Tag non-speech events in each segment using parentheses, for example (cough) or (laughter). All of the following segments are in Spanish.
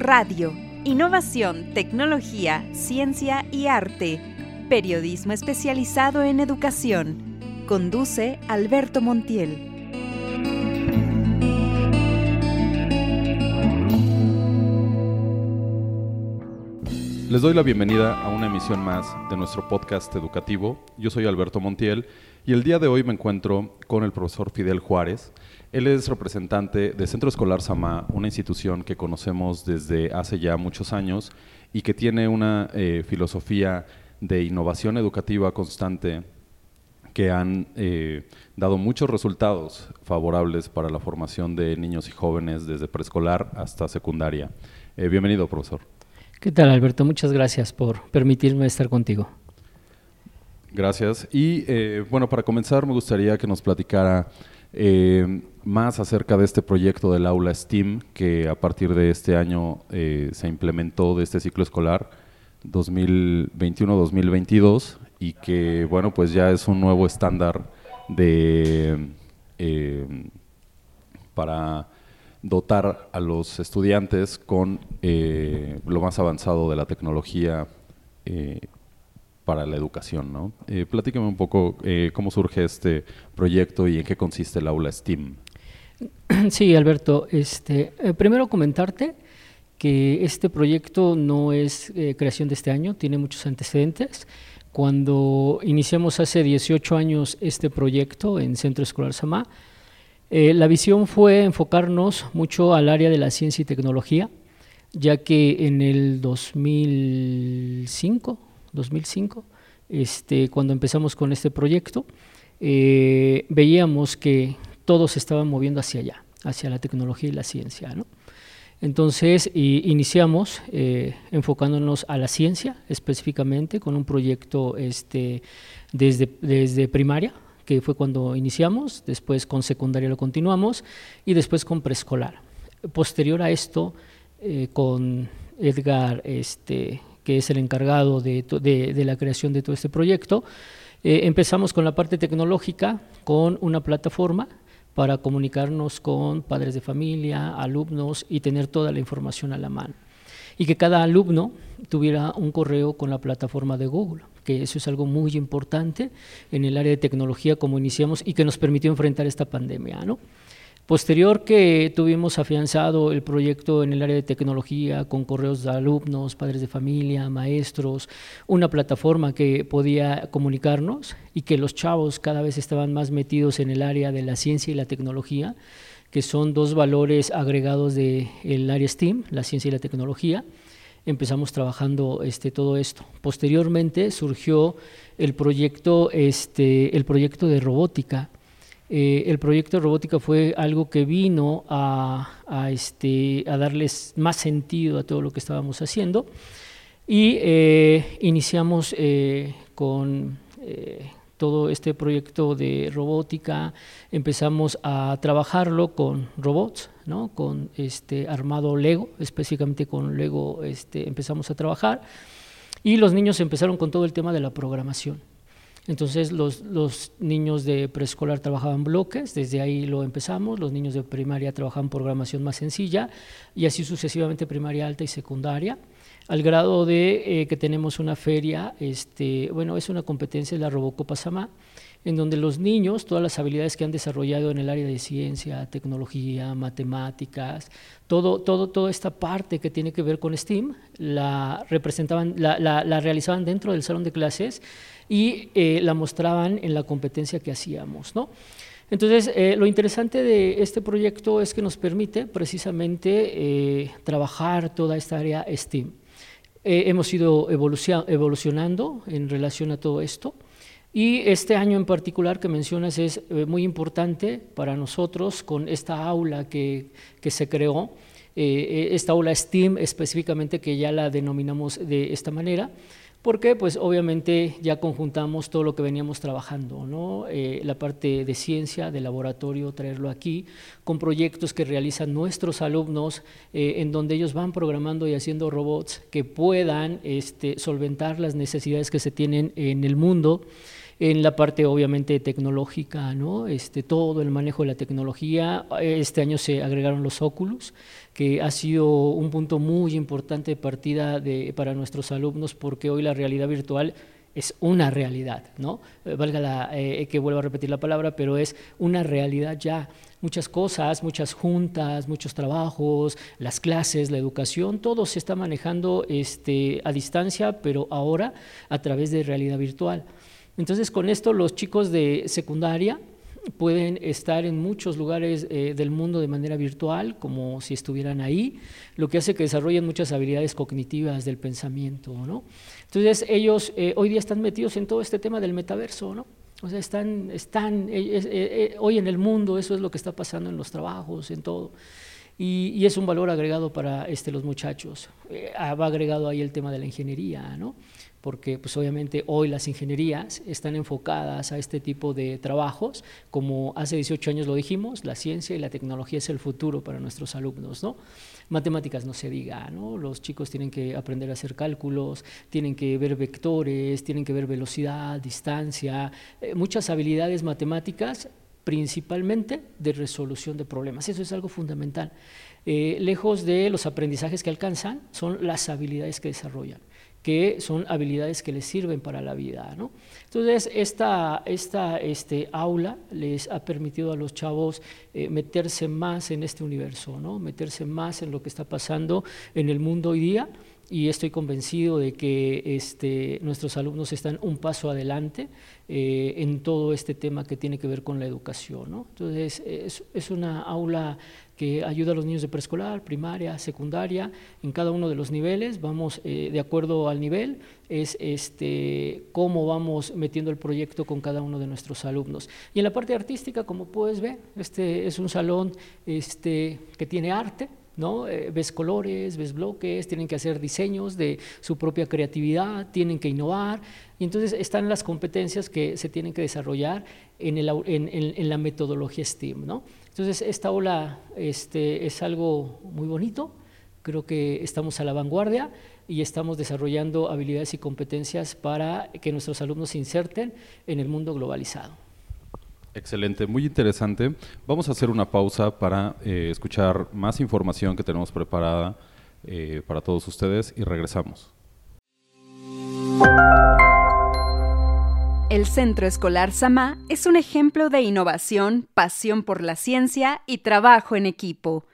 Radio, innovación, tecnología, ciencia y arte. Periodismo especializado en educación. Conduce Alberto Montiel. Les doy la bienvenida a una emisión más de nuestro podcast educativo. Yo soy Alberto Montiel y el día de hoy me encuentro con el profesor Fidel Juárez. Él es representante de Centro Escolar Samá, una institución que conocemos desde hace ya muchos años y que tiene una eh, filosofía de innovación educativa constante que han eh, dado muchos resultados favorables para la formación de niños y jóvenes desde preescolar hasta secundaria. Eh, bienvenido, profesor. ¿Qué tal, Alberto? Muchas gracias por permitirme estar contigo. Gracias. Y eh, bueno, para comenzar me gustaría que nos platicara eh, más acerca de este proyecto del aula STEAM que a partir de este año eh, se implementó de este ciclo escolar 2021-2022 y que bueno, pues ya es un nuevo estándar de para dotar a los estudiantes con eh, lo más avanzado de la tecnología eh, para la educación. ¿no? Eh, platícame un poco cómo surge este proyecto y en qué consiste el aula STEAM. (clears throat) Sí, Alberto. Este, primero comentarte que este proyecto no es creación de este año, tiene muchos antecedentes. Cuando iniciamos hace 18 años este proyecto en Centro Escolar Samá, eh, la visión fue enfocarnos mucho al área de la ciencia y tecnología, ya que en el 2005, 2005 este, cuando empezamos con este proyecto, eh, veíamos que todos se estaban moviendo hacia allá, hacia la tecnología y la ciencia. Entonces iniciamos eh, enfocándonos a la ciencia específicamente con un proyecto este, desde, desde primaria que fue cuando iniciamos, después con secundaria lo continuamos y después con preescolar. Posterior a esto, eh, con Edgar, este, que es el encargado de, de, la creación de todo este proyecto, eh, empezamos con la parte tecnológica, con una plataforma para comunicarnos con padres de familia, alumnos y tener toda la información a la mano. Y que cada alumno tuviera un correo con la plataforma de Google que eso es algo muy importante en el área de tecnología como iniciamos y que nos permitió enfrentar esta pandemia. ¿no? Posterior que tuvimos afianzado el proyecto en el área de tecnología con correos de alumnos, padres de familia, maestros, una plataforma que podía comunicarnos y que los chavos cada vez estaban más metidos en el área de la ciencia y la tecnología, que son dos valores agregados del el área STEAM, la ciencia y la tecnología empezamos trabajando este, todo esto. Posteriormente surgió el proyecto, este, el proyecto de robótica. Eh, el proyecto de robótica fue algo que vino a, este, a darles más sentido a todo lo que estábamos haciendo y eh, iniciamos eh, con todo este proyecto de robótica, empezamos a trabajarlo con robots, ¿no? con este armado Lego, específicamente con Lego este, empezamos a trabajar, y los niños empezaron con todo el tema de la programación. Entonces los, los niños de preescolar trabajaban bloques, desde ahí lo empezamos, los niños de primaria trabajaban programación más sencilla, y así sucesivamente primaria alta y secundaria al grado de eh, que tenemos una feria, este, bueno, es una competencia de la Robocopa Samá, en donde los niños, todas las habilidades que han desarrollado en el área de ciencia, tecnología, matemáticas, todo, todo, toda esta parte que tiene que ver con STEAM, la representaban, la, la, realizaban dentro del salón de clases y eh, la mostraban en la competencia que hacíamos, ¿no? Entonces, eh, lo interesante de este proyecto es que nos permite precisamente trabajar toda esta área STEAM. Eh, hemos ido evolucionando en relación a todo esto. Y este año en particular que mencionas es eh, muy importante para nosotros con esta aula que, que se creó, eh, esta aula STEAM específicamente que ya la denominamos de esta manera, porque pues obviamente ya conjuntamos todo lo que veníamos trabajando, ¿no? Eh, la parte de ciencia, de laboratorio, traerlo aquí, con proyectos que realizan nuestros alumnos, eh, en donde ellos van programando y haciendo robots que puedan este, solventar las necesidades que se tienen en el mundo. En la parte obviamente tecnológica, ¿no? Este, todo el manejo de la tecnología. Este año se agregaron los Oculus, que ha sido un punto muy importante de partida de, para nuestros alumnos porque hoy la realidad virtual es una realidad, ¿no? Eh, valga la, eh, que vuelva a repetir la palabra, pero es una realidad ya. Muchas cosas, muchas juntas, muchos trabajos, las clases, la educación, todo se está manejando este, a distancia, pero ahora a través de realidad virtual. Entonces, con esto los chicos de secundaria pueden estar en muchos lugares eh, del mundo de manera virtual, como si estuvieran ahí, lo que hace que desarrollen muchas habilidades cognitivas del pensamiento, ¿no? Entonces ellos eh, hoy día están metidos en todo este tema del metaverso, ¿no? O sea, están, están eh, hoy en el mundo, eso es lo que está pasando en los trabajos, en todo. Y, y es un valor agregado para este, los muchachos. va agregado ahí el tema de la ingeniería, ¿no? Porque pues obviamente hoy las ingenierías están enfocadas a este tipo de trabajos, como hace 18 años lo dijimos, la ciencia y la tecnología es el futuro para nuestros alumnos, ¿no? Matemáticas no se diga, ¿no? Los chicos tienen que aprender a hacer cálculos, tienen que ver vectores, tienen que ver velocidad, distancia, eh, muchas habilidades matemáticas principalmente de resolución de problemas. Eso es algo fundamental. Eh, lejos de los aprendizajes que alcanzan, son las habilidades que desarrollan que son habilidades que les sirven para la vida. ¿no? Entonces, esta, esta este, aula les ha permitido a los chavos eh, meterse más en este universo, ¿no? meterse más en lo que está pasando en el mundo hoy día y estoy convencido de que este, nuestros alumnos están un paso adelante eh, en todo este tema que tiene que ver con la educación. Entonces, es, es una aula que ayuda a los niños de preescolar, primaria, secundaria, en cada uno de los niveles, vamos eh, de acuerdo al nivel, es este, cómo vamos metiendo el proyecto con cada uno de nuestros alumnos. Y en la parte artística, como puedes ver, este es un salón este, que tiene arte, ¿no? Eh, ves colores, ves bloques, tienen que hacer diseños de su propia creatividad, tienen que innovar, y entonces están las competencias que se tienen que desarrollar en, el, en, la metodología STEAM, ¿no? Entonces, esta ola este, es algo muy bonito, creo que estamos a la vanguardia y estamos desarrollando habilidades y competencias para que nuestros alumnos se inserten en el mundo globalizado. Excelente, muy interesante. Vamos a hacer una pausa para eh, escuchar más información que tenemos preparada eh, para todos ustedes y regresamos. El Centro Escolar Samá es un ejemplo de innovación, pasión por la ciencia y trabajo en equipo.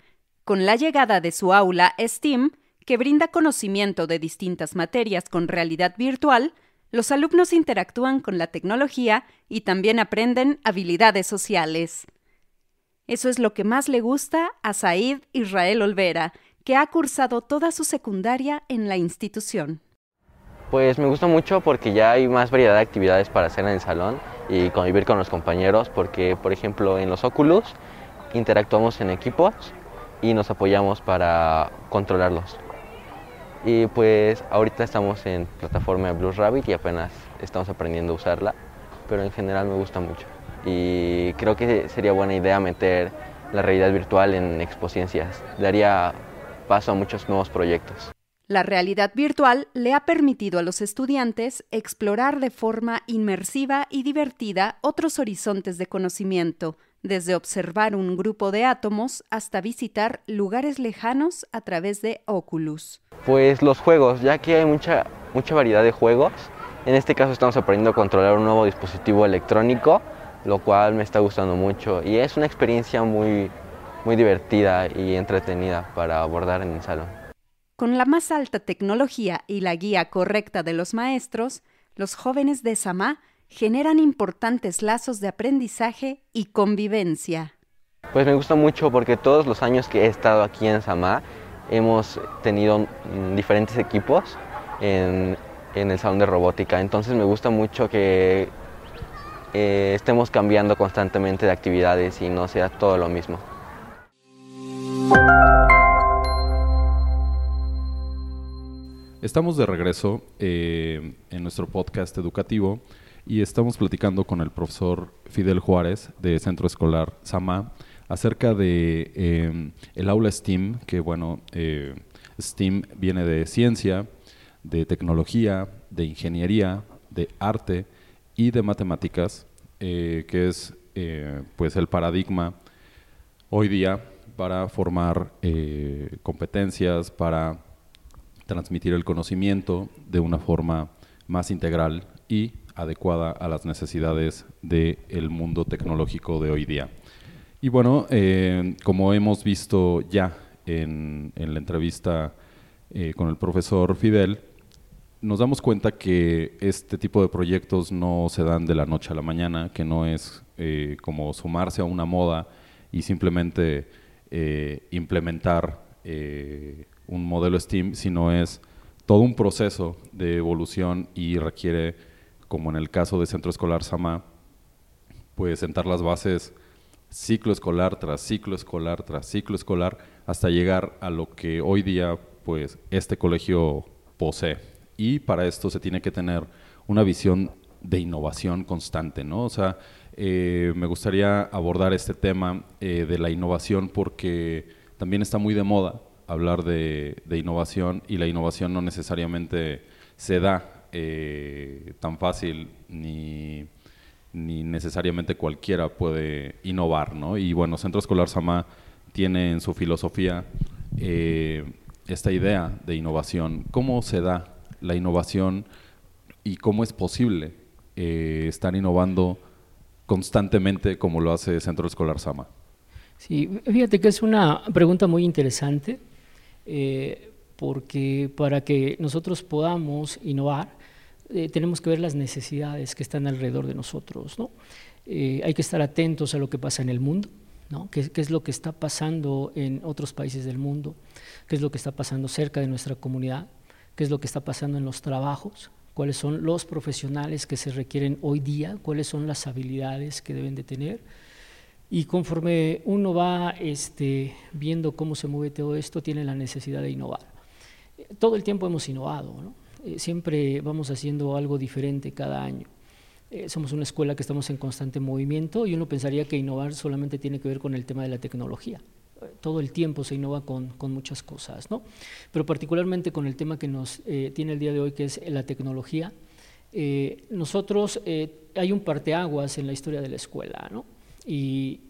Con la llegada de su aula STEAM, que brinda conocimiento de distintas materias con realidad virtual, los alumnos interactúan con la tecnología y también aprenden habilidades sociales. Eso es lo que más le gusta a Said Israel Olvera, que ha cursado toda su secundaria en la institución. Pues me gusta mucho porque ya hay más variedad de actividades para hacer en el salón y convivir con los compañeros porque, por ejemplo, en los Oculus interactuamos en equipos y nos apoyamos para controlarlos. Y pues ahorita estamos en plataforma Blue Rabbit y apenas estamos aprendiendo a usarla, pero en general me gusta mucho. Y creo que sería buena idea meter la realidad virtual en Expociencias. Daría paso a muchos nuevos proyectos. La realidad virtual le ha permitido a los estudiantes explorar de forma inmersiva y divertida otros horizontes de conocimiento, desde observar un grupo de átomos hasta visitar lugares lejanos a través de Oculus. Pues los juegos, ya que hay mucha, mucha variedad de juegos. En este caso estamos aprendiendo a controlar un nuevo dispositivo electrónico, lo cual me está gustando mucho y es una experiencia muy, muy divertida y entretenida para abordar en el salón. Con la más alta tecnología y la guía correcta de los maestros, los jóvenes de Samá generan importantes lazos de aprendizaje y convivencia. Pues me gusta mucho porque todos los años que he estado aquí en Samá hemos tenido mm, diferentes equipos en, el salón de robótica, entonces me gusta mucho que eh, estemos cambiando constantemente de actividades y no sea todo lo mismo. Estamos de regreso eh, en nuestro podcast educativo y estamos platicando con el profesor Fidel Juárez de Centro Escolar Sama acerca de eh, el aula STEAM, que bueno, eh, STEAM viene de ciencia, de tecnología, de ingeniería, de arte y de matemáticas, que es pues el paradigma hoy día para formar competencias, para transmitir el conocimiento de una forma más integral y adecuada a las necesidades del mundo tecnológico de hoy día. Y bueno, eh, como hemos visto ya en, la entrevista eh, con el profesor Fidel, nos damos cuenta que este tipo de proyectos no se dan de la noche a la mañana, que no es eh, como sumarse a una moda y simplemente implementar un modelo STEAM, sino es todo un proceso de evolución y requiere, como en el caso de Centro Escolar Sama, pues sentar las bases ciclo escolar tras ciclo escolar tras ciclo escolar hasta llegar a lo que hoy día pues este colegio posee. Y para esto se tiene que tener una visión de innovación constante, ¿no? O sea, eh, me gustaría abordar este tema eh, de la innovación porque también está muy de moda hablar de, innovación y la innovación no necesariamente se da eh, tan fácil ni, ni, necesariamente cualquiera puede innovar, ¿no? Y bueno, Centro Escolar Sama tiene en su filosofía eh, esta idea de innovación. ¿Cómo se da la innovación y cómo es posible eh, estar innovando constantemente como lo hace Centro Escolar Sama? Sí, fíjate que es una pregunta muy interesante eh, porque para que nosotros podamos innovar, eh, tenemos que ver las necesidades que están alrededor de nosotros. ¿no? Eh, hay que estar atentos a lo que pasa en el mundo, ¿no? ¿Qué, ¿Qué, es lo que está pasando en otros países del mundo? ¿Qué es lo que está pasando cerca de nuestra comunidad? ¿Qué es lo que está pasando en los trabajos? ¿Cuáles son los profesionales que se requieren hoy día? ¿Cuáles son las habilidades que deben de tener? Y conforme uno va este, viendo cómo se mueve todo esto, tiene la necesidad de innovar. Todo el tiempo hemos innovado, ¿no? Eh, siempre vamos haciendo algo diferente cada año. Eh, somos una escuela que estamos en constante movimiento y uno pensaría que innovar solamente tiene que ver con el tema de la tecnología. Eh, todo el tiempo se innova con, con, muchas cosas, ¿no? Pero particularmente con el tema que nos tiene el día de hoy, que es la tecnología, nosotros hay un parteaguas en la historia de la escuela, ¿no? y,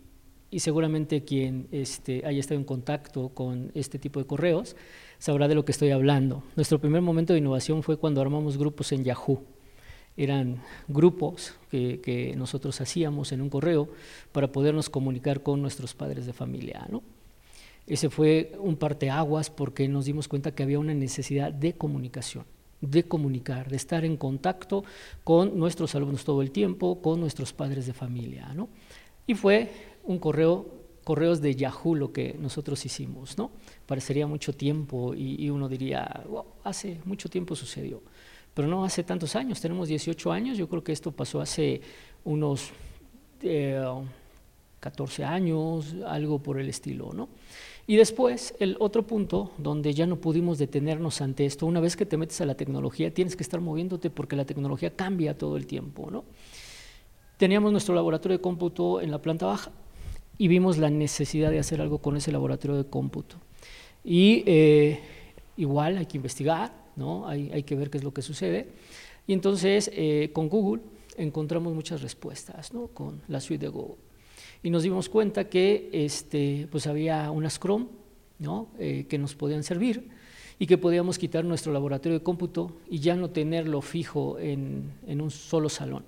seguramente quien este, haya estado en contacto con este tipo de correos sabrá de lo que estoy hablando. Nuestro primer momento de innovación fue cuando armamos grupos en Yahoo. Eran grupos que, nosotros hacíamos en un correo para podernos comunicar con nuestros padres de familia. ¿no? Ese fue un parteaguas porque nos dimos cuenta que había una necesidad de comunicación de comunicar, de estar en contacto con nuestros alumnos todo el tiempo, con nuestros padres de familia. ¿no? Y fue un correo, correos de Yahoo lo que nosotros hicimos, ¿no? Parecería mucho tiempo y, uno diría, hace mucho tiempo sucedió. Pero no hace tantos años, tenemos 18 años, yo creo que esto pasó hace unos 14 eh, años, algo por el estilo, ¿no? Y después, el otro punto donde ya no pudimos detenernos ante esto, una vez que te metes a la tecnología, tienes que estar moviéndote porque la tecnología cambia todo el tiempo, ¿no? Teníamos nuestro laboratorio de cómputo en la planta baja y vimos la necesidad de hacer algo con ese laboratorio de cómputo. Y eh, igual hay que investigar, ¿no? hay, hay, que ver qué es lo que sucede. Y entonces eh, con Google encontramos muchas respuestas, ¿no? con la suite de Google. Y nos dimos cuenta que este, pues había unas Chrome ¿no? Eh, que nos podían servir y que podíamos quitar nuestro laboratorio de cómputo y ya no tenerlo fijo en, en un solo salón.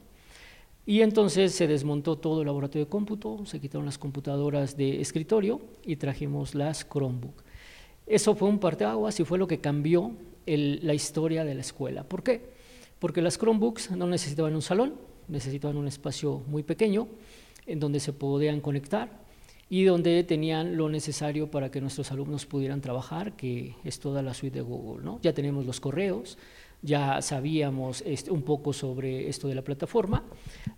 Y entonces se desmontó todo el laboratorio de cómputo, se quitaron las computadoras de escritorio y trajimos las Chromebook. Eso fue un parteaguas y fue lo que cambió la historia de la escuela. ¿Por qué? Porque las Chromebooks no necesitaban un salón, necesitaban un espacio muy pequeño en donde se podían conectar y donde tenían lo necesario para que nuestros alumnos pudieran trabajar, que es toda la suite de Google. ¿no? Ya tenemos los correos, ya sabíamos este, un poco sobre esto de la plataforma.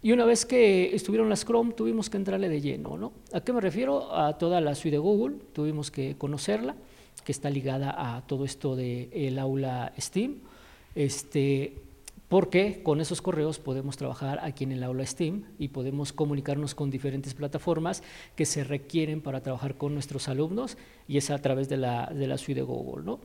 Y una vez que estuvieron las Chrome, tuvimos que entrarle de lleno. ¿no? ¿A qué me refiero? A toda la suite de Google, tuvimos que conocerla, que está ligada a todo esto del aula STEAM. Este, porque con esos correos podemos trabajar aquí en el aula STEAM y podemos comunicarnos con diferentes plataformas que se requieren para trabajar con nuestros alumnos y es a través de la, de la suite de Google. ¿no?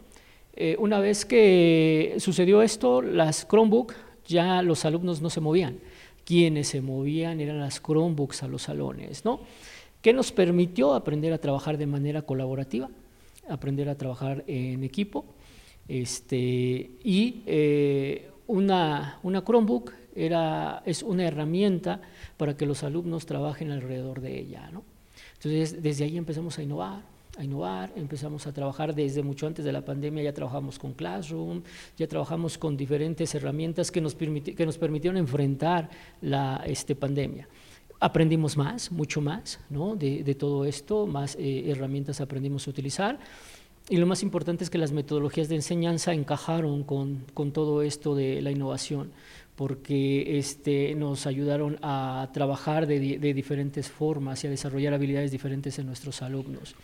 Eh, una vez que sucedió esto, las Chromebook ya los alumnos no se movían, quienes se movían eran las Chromebooks a los salones, ¿no? ¿Qué nos permitió aprender a trabajar de manera colaborativa, aprender a trabajar en equipo, este, y eh, una, una Chromebook era, es una herramienta para que los alumnos trabajen alrededor de ella. ¿no? Entonces, desde ahí empezamos a innovar, a innovar, empezamos a trabajar desde mucho antes de la pandemia, ya trabajamos con Classroom, ya trabajamos con diferentes herramientas que nos, que nos permitieron enfrentar la este, pandemia. Aprendimos más, mucho más ¿no? de, de todo esto, más eh, herramientas aprendimos a utilizar. Y lo más importante es que las metodologías de enseñanza encajaron con, con todo esto de la innovación, porque este, nos ayudaron a trabajar de, de, diferentes formas y a desarrollar habilidades diferentes en nuestros alumnos.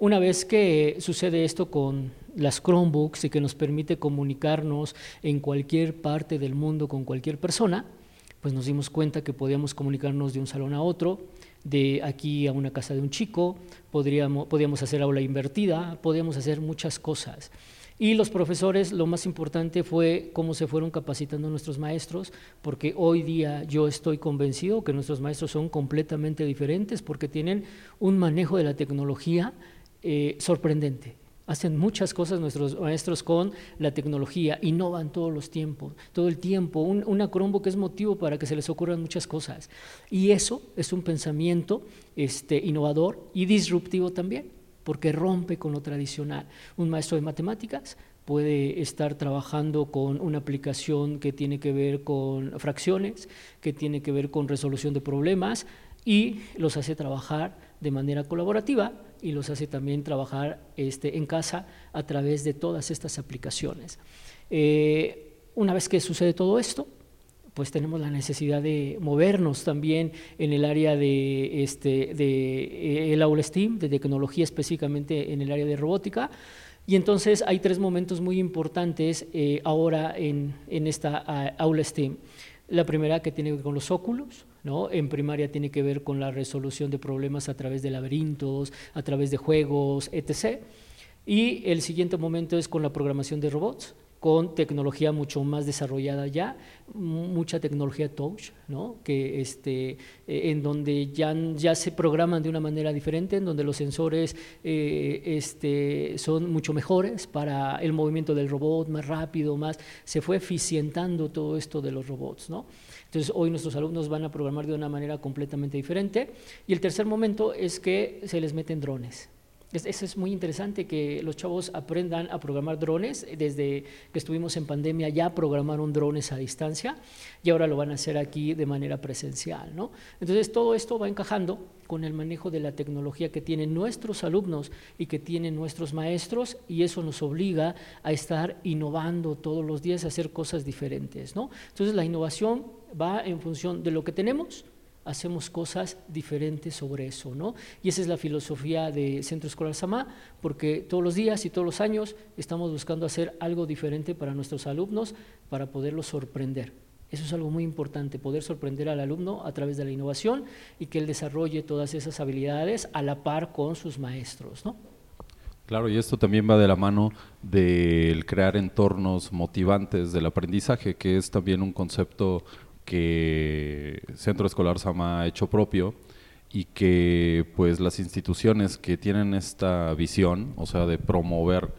Una vez que sucede esto con las Chromebooks y que nos permite comunicarnos en cualquier parte del mundo con cualquier persona, pues nos dimos cuenta que podíamos comunicarnos de un salón a otro, de aquí a una casa de un chico, podríamos, podíamos hacer aula invertida, podíamos hacer muchas cosas. Y los profesores, lo más importante fue cómo se fueron capacitando nuestros maestros, porque hoy día yo estoy convencido que nuestros maestros son completamente diferentes porque tienen un manejo de la tecnología eh, sorprendente. Hacen muchas cosas nuestros maestros con la tecnología, innovan todos los tiempos, todo el tiempo. Un, una Chromebook es motivo para que se les ocurran muchas cosas. Y eso es un pensamiento este, innovador y disruptivo también, porque rompe con lo tradicional. Un maestro de matemáticas puede estar trabajando con una aplicación que tiene que ver con fracciones, que tiene que ver con resolución de problemas y los hace trabajar de manera colaborativa y los hace también trabajar este, en casa a través de todas estas aplicaciones. Eh, una vez que sucede todo esto, pues tenemos la necesidad de movernos también en el área de, este, de eh, el aula STEAM, de tecnología específicamente en el área de robótica. Y entonces hay tres momentos muy importantes eh, ahora en, en esta aula STEAM. La primera que tiene que ver con los óculos, ¿no? En primaria tiene que ver con la resolución de problemas a través de laberintos, a través de juegos, etc. Y el siguiente momento es con la programación de robots, con tecnología mucho más desarrollada ya, mucha tecnología touch, que este, eh, en donde ya, ya se programan de una manera diferente, en donde los sensores eh, este, son mucho mejores para el movimiento del robot, más rápido, más, se fue eficientando todo esto de los robots. ¿no? Entonces hoy nuestros alumnos van a programar de una manera completamente diferente. Y el tercer momento es que se les meten drones. Eso es muy interesante que los chavos aprendan a programar drones. Desde que estuvimos en pandemia ya programaron drones a distancia y ahora lo van a hacer aquí de manera presencial. ¿no? Entonces todo esto va encajando con el manejo de la tecnología que tienen nuestros alumnos y que tienen nuestros maestros y eso nos obliga a estar innovando todos los días, a hacer cosas diferentes. ¿no? Entonces la innovación va en función de lo que tenemos, hacemos cosas diferentes sobre eso, ¿no? Y esa es la filosofía de Centro Escolar Samá, porque todos los días y todos los años estamos buscando hacer algo diferente para nuestros alumnos para poderlos sorprender. Eso es algo muy importante, poder sorprender al alumno a través de la innovación y que él desarrolle todas esas habilidades a la par con sus maestros, ¿no? Claro, y esto también va de la mano del crear entornos motivantes del aprendizaje, que es también un concepto que Centro Escolar Sama ha hecho propio y que pues las instituciones que tienen esta visión, o sea, de promover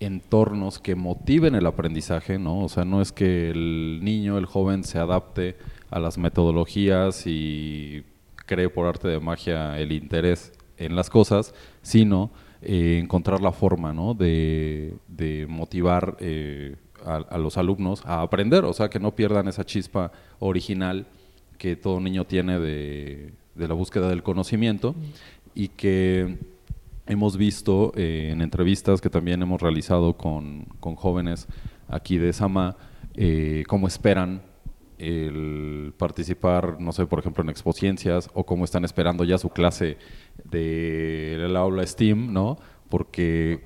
entornos que motiven el aprendizaje, ¿no? O sea, no es que el niño, el joven se adapte a las metodologías y cree por arte de magia el interés en las cosas, sino eh, encontrar la forma, ¿no? De, motivar eh, a, los alumnos a aprender, o sea, que no pierdan esa chispa original que todo niño tiene de, la búsqueda del conocimiento y que hemos visto eh, en entrevistas que también hemos realizado con, jóvenes aquí de Sama, eh, cómo esperan el participar, no sé, por ejemplo, en expociencias o cómo están esperando ya su clase del de aula STEAM, ¿no? Porque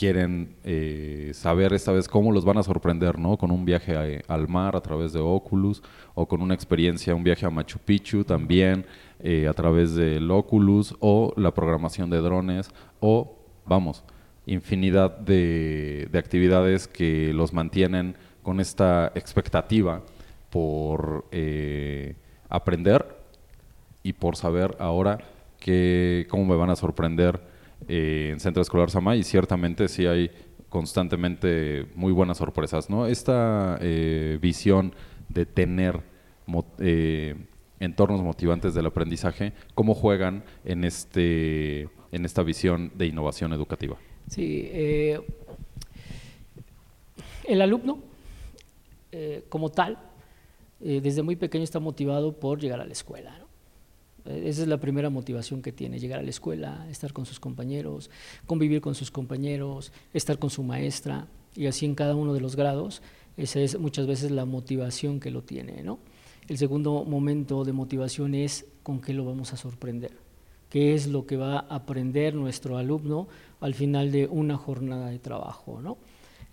quieren eh, saber esta vez cómo los van a sorprender, ¿no? Con un viaje al mar a través de Oculus o con una experiencia, un viaje a Machu Picchu también eh, a través del Oculus o la programación de drones o, vamos, infinidad de, de actividades que los mantienen con esta expectativa por eh, aprender y por saber ahora que, cómo me van a sorprender eh, en Centro Escolar Sama y ciertamente sí hay constantemente muy buenas sorpresas, ¿no? Esta eh, visión de tener entornos motivantes del aprendizaje, ¿cómo juegan en, este, en esta visión de innovación educativa? Sí, el alumno como tal eh, desde muy pequeño está motivado por llegar a la escuela. Eh, esa es la primera motivación que tiene, llegar a la escuela, estar con sus compañeros, convivir con sus compañeros, estar con su maestra, y así en cada uno de los grados. Esa es muchas veces la motivación que lo tiene. ¿no? El segundo momento de motivación es con qué lo vamos a sorprender, qué es lo que va a aprender nuestro alumno al final de una jornada de trabajo. ¿no?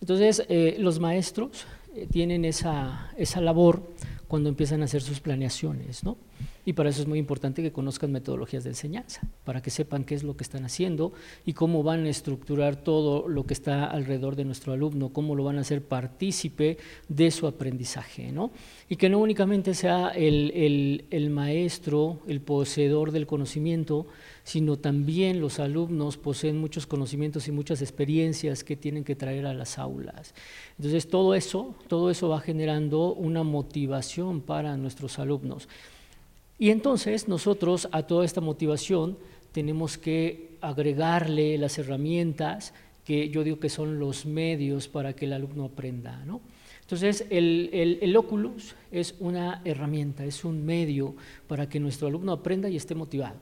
Entonces, eh, los maestros tienen esa, esa labor cuando empiezan a hacer sus planeaciones, ¿no? Y para eso es muy importante que conozcan metodologías de enseñanza, para que sepan qué es lo que están haciendo y cómo van a estructurar todo lo que está alrededor de nuestro alumno, cómo lo van a hacer partícipe de su aprendizaje, ¿no? Y que no únicamente sea el, el, el maestro, el poseedor del conocimiento, sino también los alumnos poseen muchos conocimientos y muchas experiencias que tienen que traer a las aulas. Entonces todo eso, todo eso va generando una motivación para nuestros alumnos. Y entonces nosotros a toda esta motivación tenemos que agregarle las herramientas que yo digo que son los medios para que el alumno aprenda. ¿no? Entonces, el, el, el, Oculus es una herramienta, es un medio para que nuestro alumno aprenda y esté motivado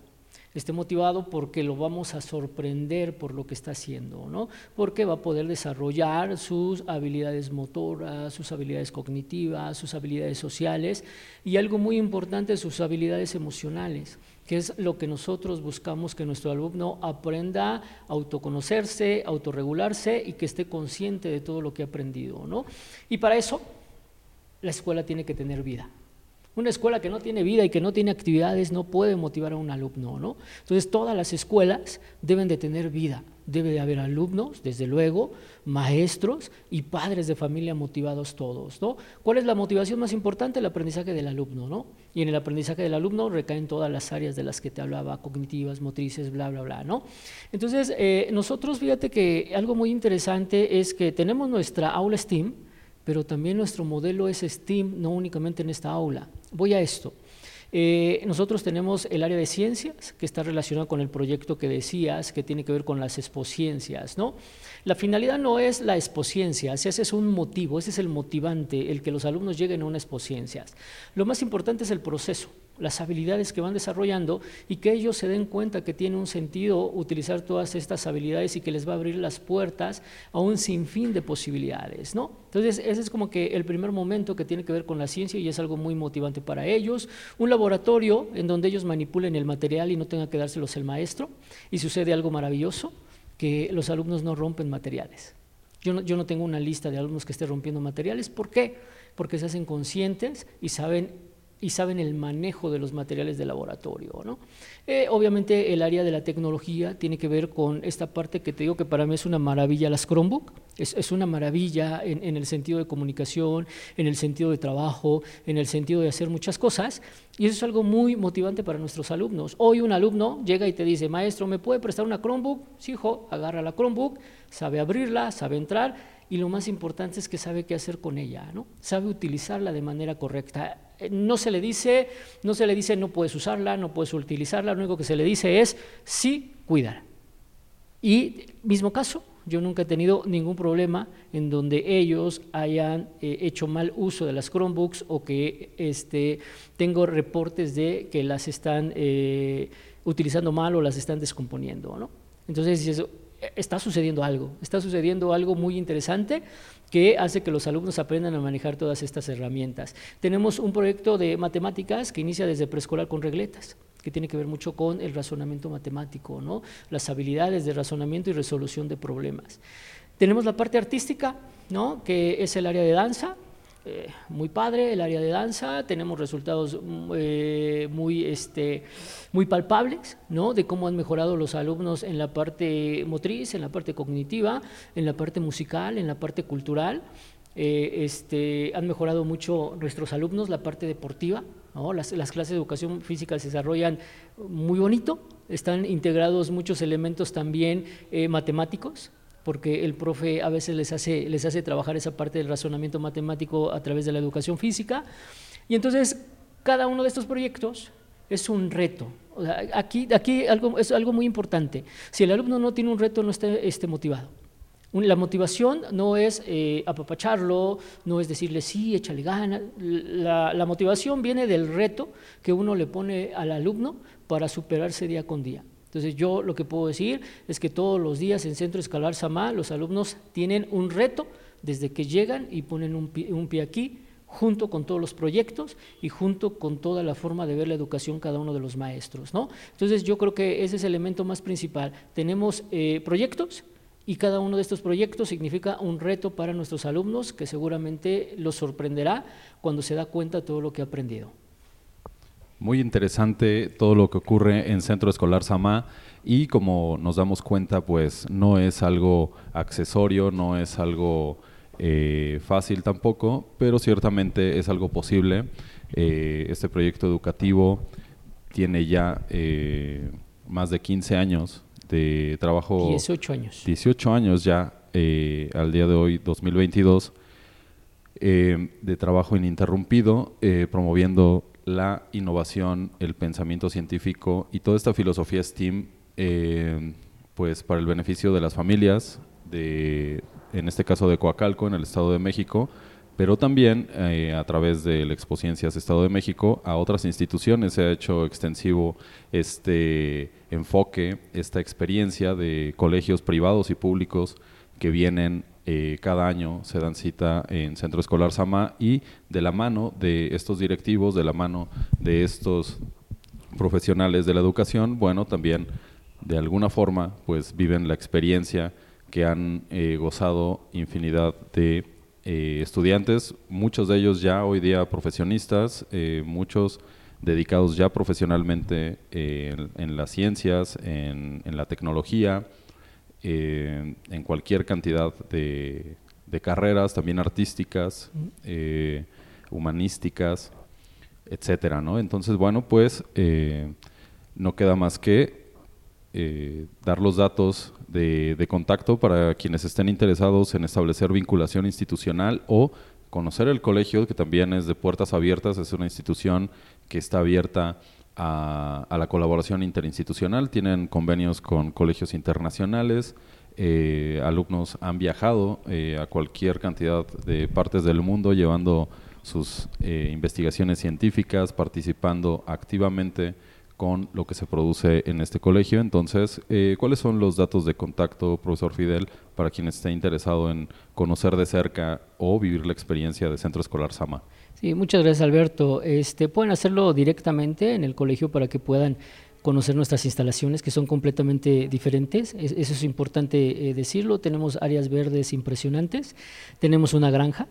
esté motivado porque lo vamos a sorprender por lo que está haciendo, ¿no? Porque va a poder desarrollar sus habilidades motoras, sus habilidades cognitivas, sus habilidades sociales y algo muy importante, sus habilidades emocionales que es lo que nosotros buscamos que nuestro alumno aprenda a autoconocerse, autorregularse y que esté consciente de todo lo que ha aprendido, ¿no? Y para eso la escuela tiene que tener vida. Una escuela que no tiene vida y que no tiene actividades no puede motivar a un alumno, ¿no? Entonces todas las escuelas deben de tener vida, debe de haber alumnos, desde luego, maestros y padres de familia motivados todos, ¿no? ¿Cuál es la motivación más importante? El aprendizaje del alumno, ¿no? Y en el aprendizaje del alumno recaen todas las áreas de las que te hablaba, cognitivas, motrices, bla, bla, bla, ¿no? Entonces, eh, nosotros, fíjate que algo muy interesante es que tenemos nuestra aula STEAM, pero también nuestro modelo es STEAM, no únicamente en esta aula. Voy a esto. Eh, nosotros tenemos el área de ciencias, que está relacionado con el proyecto que decías, que tiene que ver con las exposciencias, ¿no? La finalidad no es la exposciencia, ese es un motivo, ese es el motivante, el que los alumnos lleguen a una exposciencias. Lo más importante es el proceso las habilidades que van desarrollando y que ellos se den cuenta que tiene un sentido utilizar todas estas habilidades y que les va a abrir las puertas a un sinfín de posibilidades, ¿no? Entonces, ese es como que el primer momento que tiene que ver con la ciencia y es algo muy motivante para ellos. Un laboratorio en donde ellos manipulen el material y no tenga que dárselos el maestro y sucede algo maravilloso, que los alumnos no rompen materiales. Yo no, yo no tengo una lista de alumnos que estén rompiendo materiales. ¿Por qué? Porque se hacen conscientes y saben y saben el manejo de los materiales de laboratorio. ¿no? Eh, obviamente el área de la tecnología tiene que ver con esta parte que te digo que para mí es una maravilla, las Chromebook, es, es una maravilla en, en, el sentido de comunicación, en el sentido de trabajo, en el sentido de hacer muchas cosas, y eso es algo muy motivante para nuestros alumnos. Hoy un alumno llega y te dice, maestro, ¿me puede prestar una Chromebook? Sí, hijo, agarra la Chromebook, sabe abrirla, sabe entrar, y lo más importante es que sabe qué hacer con ella, ¿no? Sabe utilizarla de manera correcta. Eh, no se le dice, no se le dice no puedes usarla, no puedes utilizarla, lo único que se le dice es sí, cuídala. Y mismo caso, yo nunca he tenido ningún problema en donde ellos hayan eh, hecho mal uso de las Chromebooks o que este, tengo reportes de que las están eh, utilizando mal o las están descomponiendo. ¿no? Entonces, está sucediendo algo, está sucediendo algo muy interesante que hace que los alumnos aprendan a manejar todas estas herramientas. Tenemos un proyecto de matemáticas que inicia desde preescolar con regletas que tiene que ver mucho con el razonamiento matemático, ¿no? las habilidades de razonamiento y resolución de problemas. Tenemos la parte artística, ¿no? que es el área de danza, eh, muy padre el área de danza, tenemos resultados mm, eh, muy, este, muy palpables ¿no? de cómo han mejorado los alumnos en la parte motriz, en la parte cognitiva, en la parte musical, en la parte cultural. eh, este, han mejorado mucho nuestros alumnos la parte deportiva, las, clases de educación física se desarrollan muy bonito, están integrados muchos elementos también matemáticos, porque el profe a veces les hace, les hace trabajar esa parte del razonamiento matemático a través de la educación física. Y entonces, cada uno de estos proyectos es un reto. aquí aquí algo, es algo muy importante. Si el alumno no tiene un reto, no está esté motivado. La motivación no es eh, apapacharlo, no es decirle sí, échale ganas. La, motivación viene del reto que uno le pone al alumno para superarse día con día. Entonces yo lo que puedo decir es que todos los días en Centro Escolar Samá los alumnos tienen un reto desde que llegan y ponen un pie, aquí, junto con todos los proyectos y junto con toda la forma de ver la educación cada uno de los maestros. ¿no? Entonces yo creo que ese es el elemento más principal. Tenemos eh, proyectos y cada uno de estos proyectos significa un reto para nuestros alumnos que seguramente los sorprenderá cuando se da cuenta de todo lo que ha aprendido. Muy interesante todo lo que ocurre en Centro Escolar Samá y como nos damos cuenta, pues no es algo accesorio, no es algo eh, fácil tampoco, pero ciertamente es algo posible. Eh, este proyecto educativo tiene ya eh, más de 15 años de trabajo... 18 años. 18 años ya, al día de hoy, 2022, eh, de trabajo ininterrumpido, promoviendo la innovación, el pensamiento científico y toda esta filosofía STEAM, pues para el beneficio de las familias, de, en este caso de Coacalco, en el Estado de México, pero también eh, a través del Expo Ciencias Estado de México a otras instituciones. Se ha hecho extensivo este enfoque, esta experiencia de colegios privados y públicos que vienen eh, cada año, se dan cita en Centro Escolar Sama y de la mano de estos directivos, de la mano de estos profesionales de la educación, bueno, también de alguna forma pues viven la experiencia que han eh, gozado infinidad de eh, estudiantes, muchos de ellos ya hoy día profesionistas, eh, muchos dedicados ya profesionalmente en, las ciencias, en, la tecnología, en cualquier cantidad de, carreras, también artísticas, humanísticas, etcétera, ¿no? Entonces, bueno, pues no queda más que dar los datos de, contacto para quienes estén interesados en establecer vinculación institucional o conocer el colegio, que también es de puertas abiertas, es una institución que está abierta a, la colaboración interinstitucional, tienen convenios con colegios internacionales, eh, alumnos han viajado eh, a cualquier cantidad de partes del mundo llevando sus eh, investigaciones científicas, participando activamente con lo que se produce en este colegio. Entonces, eh, ¿cuáles son los datos de contacto, profesor Fidel, para quien esté interesado en conocer de cerca o vivir la experiencia de Centro Escolar Sama? Sí, muchas gracias Alberto. Este, pueden hacerlo directamente en el colegio para que puedan conocer nuestras instalaciones que son completamente diferentes. eso es importante eh, decirlo. Tenemos áreas verdes impresionantes, tenemos una granja,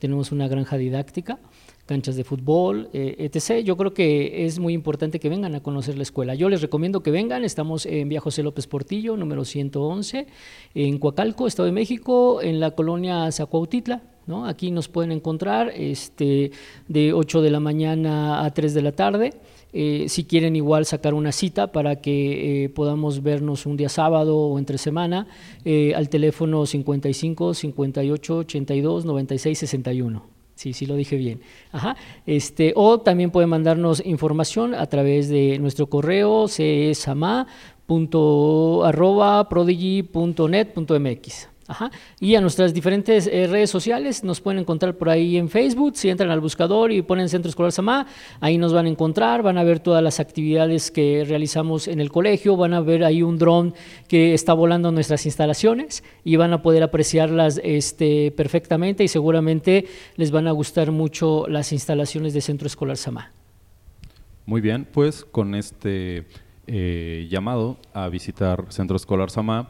tenemos una granja didáctica canchas de fútbol, eh, etc. Yo creo que es muy importante que vengan a conocer la escuela. Yo les recomiendo que vengan, estamos en Vía José López Portillo, número 111, en Coacalco, Estado de México, en la colonia Zacuautitla. ¿No? Aquí nos pueden encontrar este, de 8 de la mañana a 3 de la tarde. Eh, si quieren igual sacar una cita para que eh, podamos vernos un día sábado o entre semana, al teléfono 55 58 82 96 61. Sí, sí lo dije bien. Ajá. Este, o también pueden mandarnos información a través de nuestro correo csama.prodigy.net.mx. Ajá. Y a nuestras diferentes eh, redes sociales nos pueden encontrar por ahí en Facebook. Si entran al buscador y ponen Centro Escolar Samá, ahí nos van a encontrar, van a ver todas las actividades que realizamos en el colegio, van a ver ahí un dron que está volando nuestras instalaciones y van a poder apreciarlas este, perfectamente y seguramente les van a gustar mucho las instalaciones de Centro Escolar Samá. Muy bien, pues con este eh, llamado a visitar Centro Escolar Samá,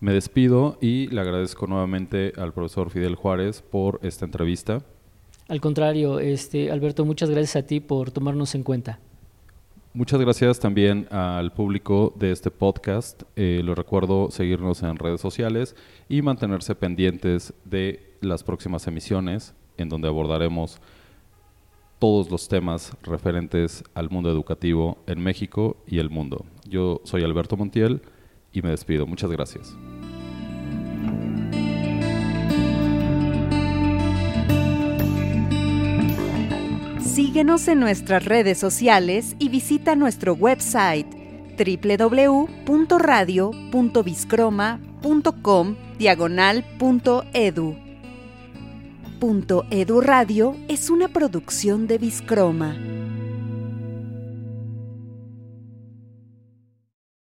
me despido y le agradezco nuevamente al profesor Fidel Juárez por esta entrevista. Al contrario, este, Alberto, muchas gracias a ti por tomarnos en cuenta. Muchas gracias también al público de este podcast. Eh, les recuerdo seguirnos en redes sociales y mantenerse pendientes de las próximas emisiones en donde abordaremos todos los temas referentes al mundo educativo en México y el mundo. Yo soy Alberto Montiel y me despido. Muchas gracias. Síguenos en nuestras redes sociales y visita nuestro website www.radio.viscroma.com diagonal.edu. Edu Radio es una producción de Viscroma.